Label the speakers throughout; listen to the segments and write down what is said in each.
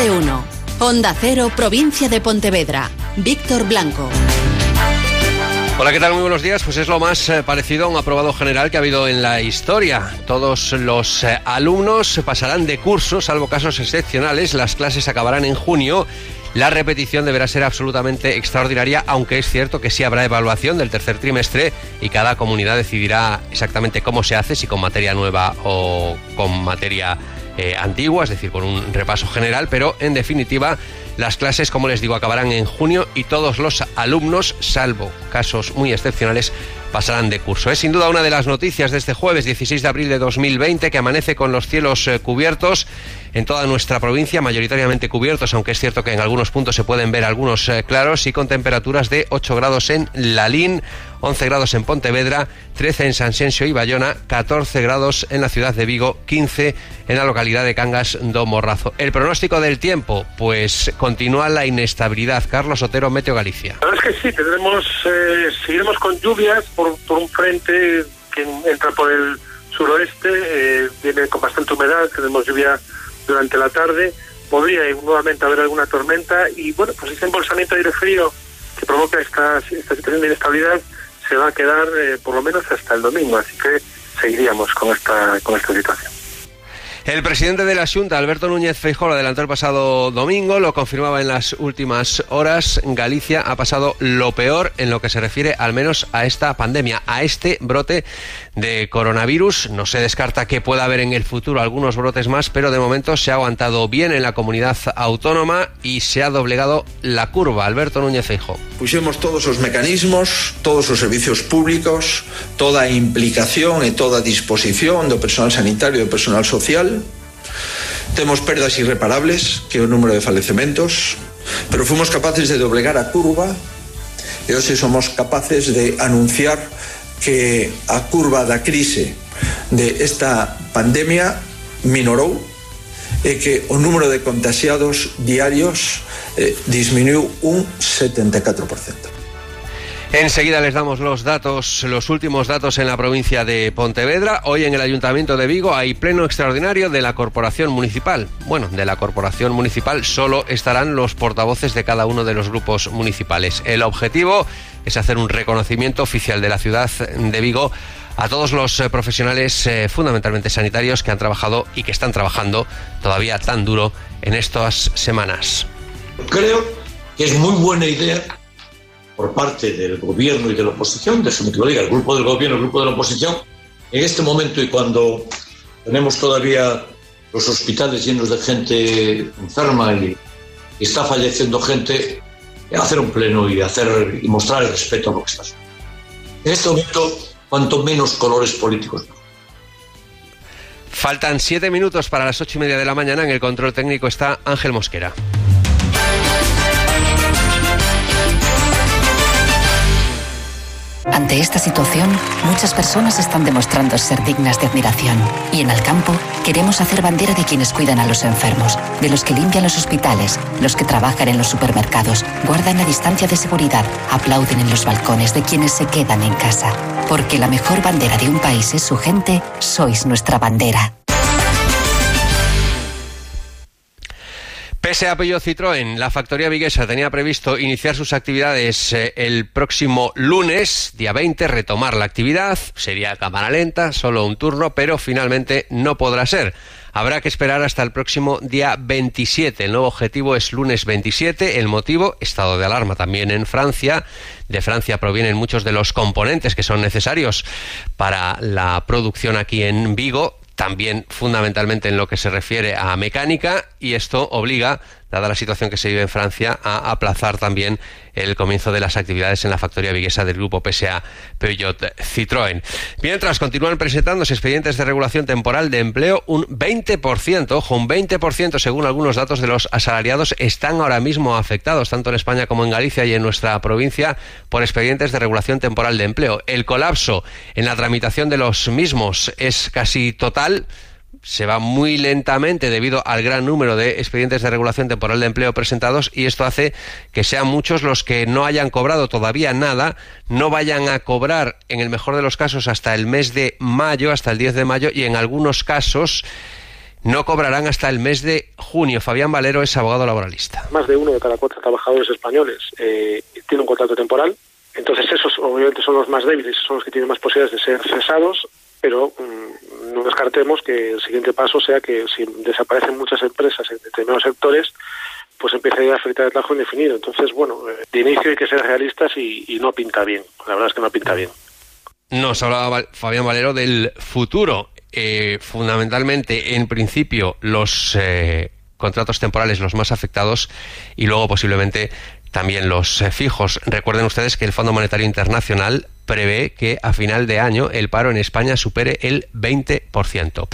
Speaker 1: de. Onda Cero, provincia de Pontevedra. Víctor Blanco.
Speaker 2: Hola, ¿qué tal? Muy buenos días. Pues es lo más eh, parecido a un aprobado general que ha habido en la historia. Todos los eh, alumnos pasarán de curso, salvo casos excepcionales. Las clases acabarán en junio. La repetición deberá ser absolutamente extraordinaria, aunque es cierto que sí habrá evaluación del tercer trimestre y cada comunidad decidirá exactamente cómo se hace, si con materia nueva o con materia eh, antigua, es decir, con un repaso general, pero en definitiva las clases, como les digo, acabarán en junio y todos los alumnos, salvo casos muy excepcionales, pasarán de curso. Es sin duda una de las noticias de este jueves 16 de abril de 2020 que amanece con los cielos eh, cubiertos en toda nuestra provincia, mayoritariamente cubiertos, aunque es cierto que en algunos puntos se pueden ver algunos eh, claros y con temperaturas de 8 grados en Lalín, 11 grados en Pontevedra, 13 en San Sensio y Bayona, 14 grados en la ciudad de Vigo, 15 en la localidad de Cangas do Morrazo. El pronóstico del tiempo, pues continúa la inestabilidad. Carlos Otero, Meteo Galicia.
Speaker 3: La verdad es que sí, tendremos, eh, seguiremos con lluvias por, por, un frente que entra por el suroeste, eh, viene con bastante humedad, tenemos lluvia durante la tarde, podría nuevamente haber alguna tormenta y bueno, pues ese embolsamiento de aire frío que provoca esta, esta situación de inestabilidad se va a quedar eh, por lo menos hasta el domingo, así que seguiríamos con esta, con esta situación.
Speaker 2: El presidente de la Junta, Alberto Núñez Feijóo, lo adelantó el pasado domingo, lo confirmaba en las últimas horas. Galicia ha pasado lo peor en lo que se refiere al menos a esta pandemia, a este brote de coronavirus. No se descarta que pueda haber en el futuro algunos brotes más, pero de momento se ha aguantado bien en la comunidad autónoma y se ha doblegado la curva. Alberto Núñez Feijóo.
Speaker 4: Puxemos todos os mecanismos, todos os servicios públicos, toda implicación e toda disposición do personal sanitario e do personal social Temos perdas irreparables, que é o número de falecementos, pero fomos capaces de doblegar a curva e hoxe somos capaces de anunciar que a curva da crise de esta pandemia minorou e que o número de contagiados diarios eh, disminuiu un 74%.
Speaker 2: Enseguida les damos los datos, los últimos datos en la provincia de Pontevedra. Hoy en el Ayuntamiento de Vigo hay pleno extraordinario de la Corporación Municipal. Bueno, de la Corporación Municipal solo estarán los portavoces de cada uno de los grupos municipales. El objetivo es hacer un reconocimiento oficial de la ciudad de Vigo a todos los eh, profesionales eh, fundamentalmente sanitarios que han trabajado y que están trabajando todavía tan duro en estas semanas.
Speaker 5: Creo que es muy buena idea por parte del gobierno y de la oposición, de eso me diga, el grupo del gobierno, el grupo de la oposición, en este momento y cuando tenemos todavía los hospitales llenos de gente enferma y, está falleciendo gente, hacer un pleno y hacer y mostrar el respeto a lo que está sucediendo. En este momento, cuanto menos colores políticos.
Speaker 2: Faltan siete minutos para las ocho y media de la mañana. En el control técnico está Ángel Mosquera.
Speaker 6: Ante esta situación, muchas personas están demostrando ser dignas de admiración. Y en Alcampo queremos hacer bandera de quienes cuidan a los enfermos, de los que limpian los hospitales, los que trabajan en los supermercados, guardan la distancia de seguridad, aplauden en los balcones de quienes se quedan en casa. Porque la mejor bandera de un país es su gente, sois nuestra bandera.
Speaker 2: Pese a Peugeot Citroën, la factoría viguesa tenía previsto iniciar sus actividades eh, el próximo lunes, día 20, retomar la actividad. Sería cámara lenta, solo un turno, pero finalmente no podrá ser. Habrá que esperar hasta el próximo día 27. El nuevo objetivo es lunes 27. El motivo, estado de alarma también en Francia. De Francia provienen muchos de los componentes que son necesarios para la producción aquí en Vigo también fundamentalmente en lo que se refiere a mecánica y esto obliga, dada la situación que se vive en Francia, a aplazar también el comienzo de las actividades en la factoría viguesa del grupo PSA Peugeot Citroën. Mientras continúan presentándose expedientes de regulación temporal de empleo, un 20%, ojo, un 20% según algunos datos de los asalariados están ahora mismo afectados, tanto en España como en Galicia y en nuestra provincia, por expedientes de regulación temporal de empleo. El colapso en la tramitación de los mismos es casi total se va muy lentamente debido al gran número de expedientes de regulación temporal de empleo presentados y esto hace que sean muchos los que no hayan cobrado todavía nada, no vayan a cobrar en el mejor de los casos hasta el mes de mayo, hasta el 10 de mayo y en algunos casos no cobrarán hasta el mes de junio. Fabián Valero es abogado laboralista.
Speaker 3: Más de uno de cada cuatro trabajadores españoles eh, tiene un contrato temporal. Entonces esos obviamente son los más débiles, son los que tienen más posibilidades de ser cesados, pero mm, no descartemos que el siguiente paso sea que si desaparecen muchas empresas en determinados sectores, pues empieza a afectar el trabajo indefinido. Entonces, bueno, eh, de inicio hay que ser realistas y, no pinta bien. La verdad es que no pinta bien.
Speaker 2: Nos hablaba Fabián Valero del futuro. Eh, fundamentalmente, en principio, los eh, contratos temporales los más afectados y luego posiblemente también los fijos. Recuerden ustedes que el Fondo Monetario Internacional prevé que a final de año el paro en España supere el 20%.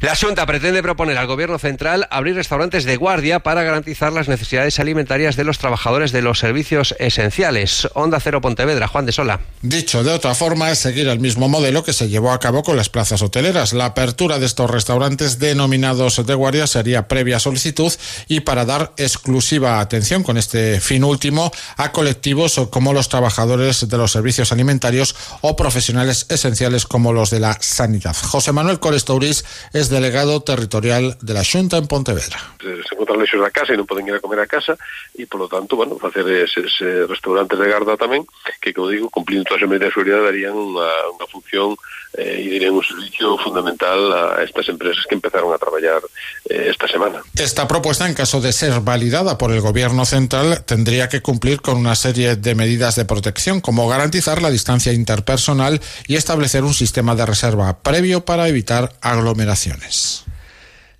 Speaker 2: La Junta pretende proponer al Gobierno central abrir restaurantes de guardia para garantizar las necesidades alimentarias de los trabajadores de los servicios esenciales. Onda Cero Pontevedra, Juan de Sola.
Speaker 7: Dicho de otra forma, es seguir el mismo modelo que se llevó a cabo con las plazas hoteleras. La apertura de estos restaurantes denominados de guardia sería previa solicitud y para dar exclusiva atención con este fin último a colectivos como los trabajadores de los servicios alimentarios o profesionales esenciales como los de la sanidad. José Manuel Colestouris es delegado territorial de la Junta en Pontevedra.
Speaker 8: Se encuentran lejos la casa y no pueden ir a comer a casa y, por lo tanto, bueno, hacer esos restaurantes de garda también, que, como digo, cumpliendo todas las medidas de seguridad, darían una, función eh, y dirían un servicio fundamental a estas empresas que empezaron a trabajar eh, esta semana.
Speaker 7: Esta propuesta, en caso de ser validada por el Gobierno central, tendría que cumplir con una serie de medidas de protección, como garantizar la distancia interpersonal y establecer un sistema de reserva previo para evitar aglomeraciones.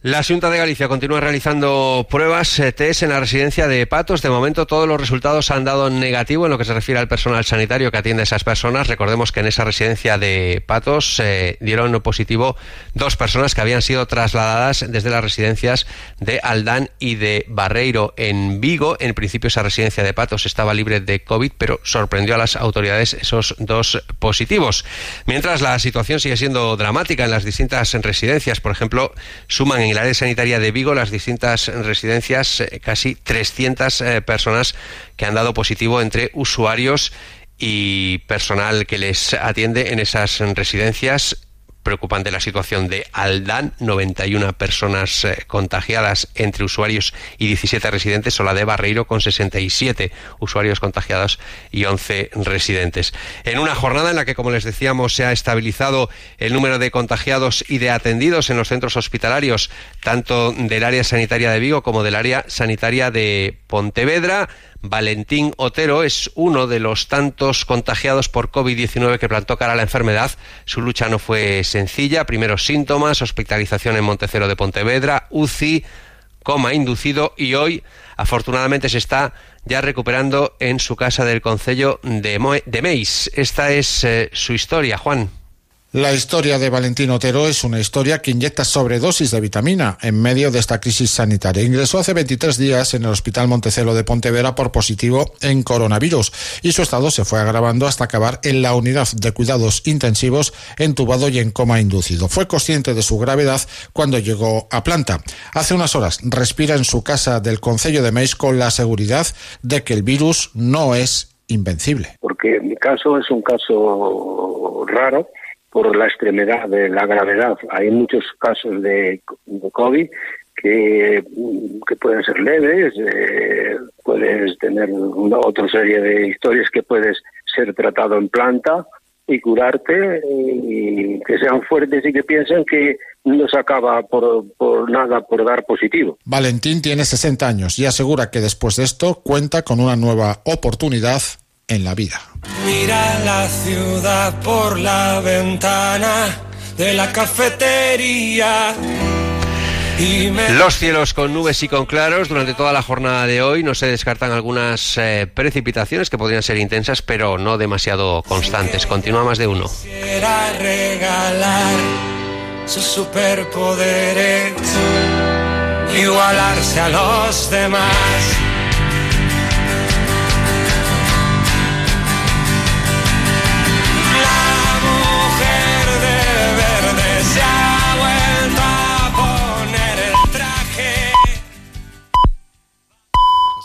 Speaker 2: La Junta de Galicia continúa realizando pruebas eh, test en la residencia de Patos. De momento todos los resultados han dado negativo en lo que se refiere al personal sanitario que atiende a esas personas. Recordemos que en esa residencia de Patos eh, dieron positivo dos personas que habían sido trasladadas desde las residencias de Aldán y de Barreiro en Vigo. En principio esa residencia de Patos estaba libre de COVID, pero sorprendió a las autoridades esos dos positivos. Mientras la situación sigue siendo dramática en las distintas residencias, por ejemplo, suman en el área sanitaria de Vigo, las distintas residencias, eh, casi 300 eh, personas que han dado positivo entre usuarios y personal que les atiende en esas residencias preocupante la situación de Aldán, 91 personas eh, contagiadas entre usuarios y 17 residentes, o la de Barreiro con 67 usuarios contagiados y 11 residentes. En una jornada en la que, como les decíamos, se ha estabilizado el número de contagiados y de atendidos en los centros hospitalarios, tanto del área sanitaria de Vigo como del área sanitaria de Pontevedra, Valentín Otero es uno de los tantos contagiados por COVID-19 que plantó cara a la enfermedad. Su lucha no fue sencilla. Primeros síntomas, hospitalización en Montecero de Pontevedra, UCI, coma inducido y hoy afortunadamente se está ya recuperando en su casa del Concello de, de Meis. Esta es eh, su historia, Juan.
Speaker 7: La historia de Valentín Otero es una historia que inyecta sobredosis de vitamina en medio de esta crisis sanitaria. Ingresó hace 23 días en el Hospital Montecelo de Pontevedra por positivo en coronavirus y su estado se fue agravando hasta acabar en la unidad de cuidados intensivos entubado y en coma inducido. Fue consciente de su gravedad cuando llegó a planta. Hace unas horas respira en su casa del Concello de Meis con la seguridad de que el virus no es invencible.
Speaker 9: Porque mi caso es un caso raro por la extremidad de la gravedad. Hay muchos casos de, COVID que, pueden ser leves, eh, puedes tener una, otra serie de historias que puedes ser tratado en planta y curarte y que sean fuertes y que piensen que no se acaba por nada por dar positivo.
Speaker 7: Valentín tiene 60 años y asegura que después de esto cuenta con una nueva oportunidad en la vida.
Speaker 10: Mira la ciudad por la ventana de la cafetería.
Speaker 2: Los cielos con nubes y con claros durante toda la jornada de hoy. No se descartan algunas eh, precipitaciones que podrían ser intensas, pero no demasiado constantes. Continúa más de uno.
Speaker 10: Quisiera regalar sus superpoderes, igualarse a los demás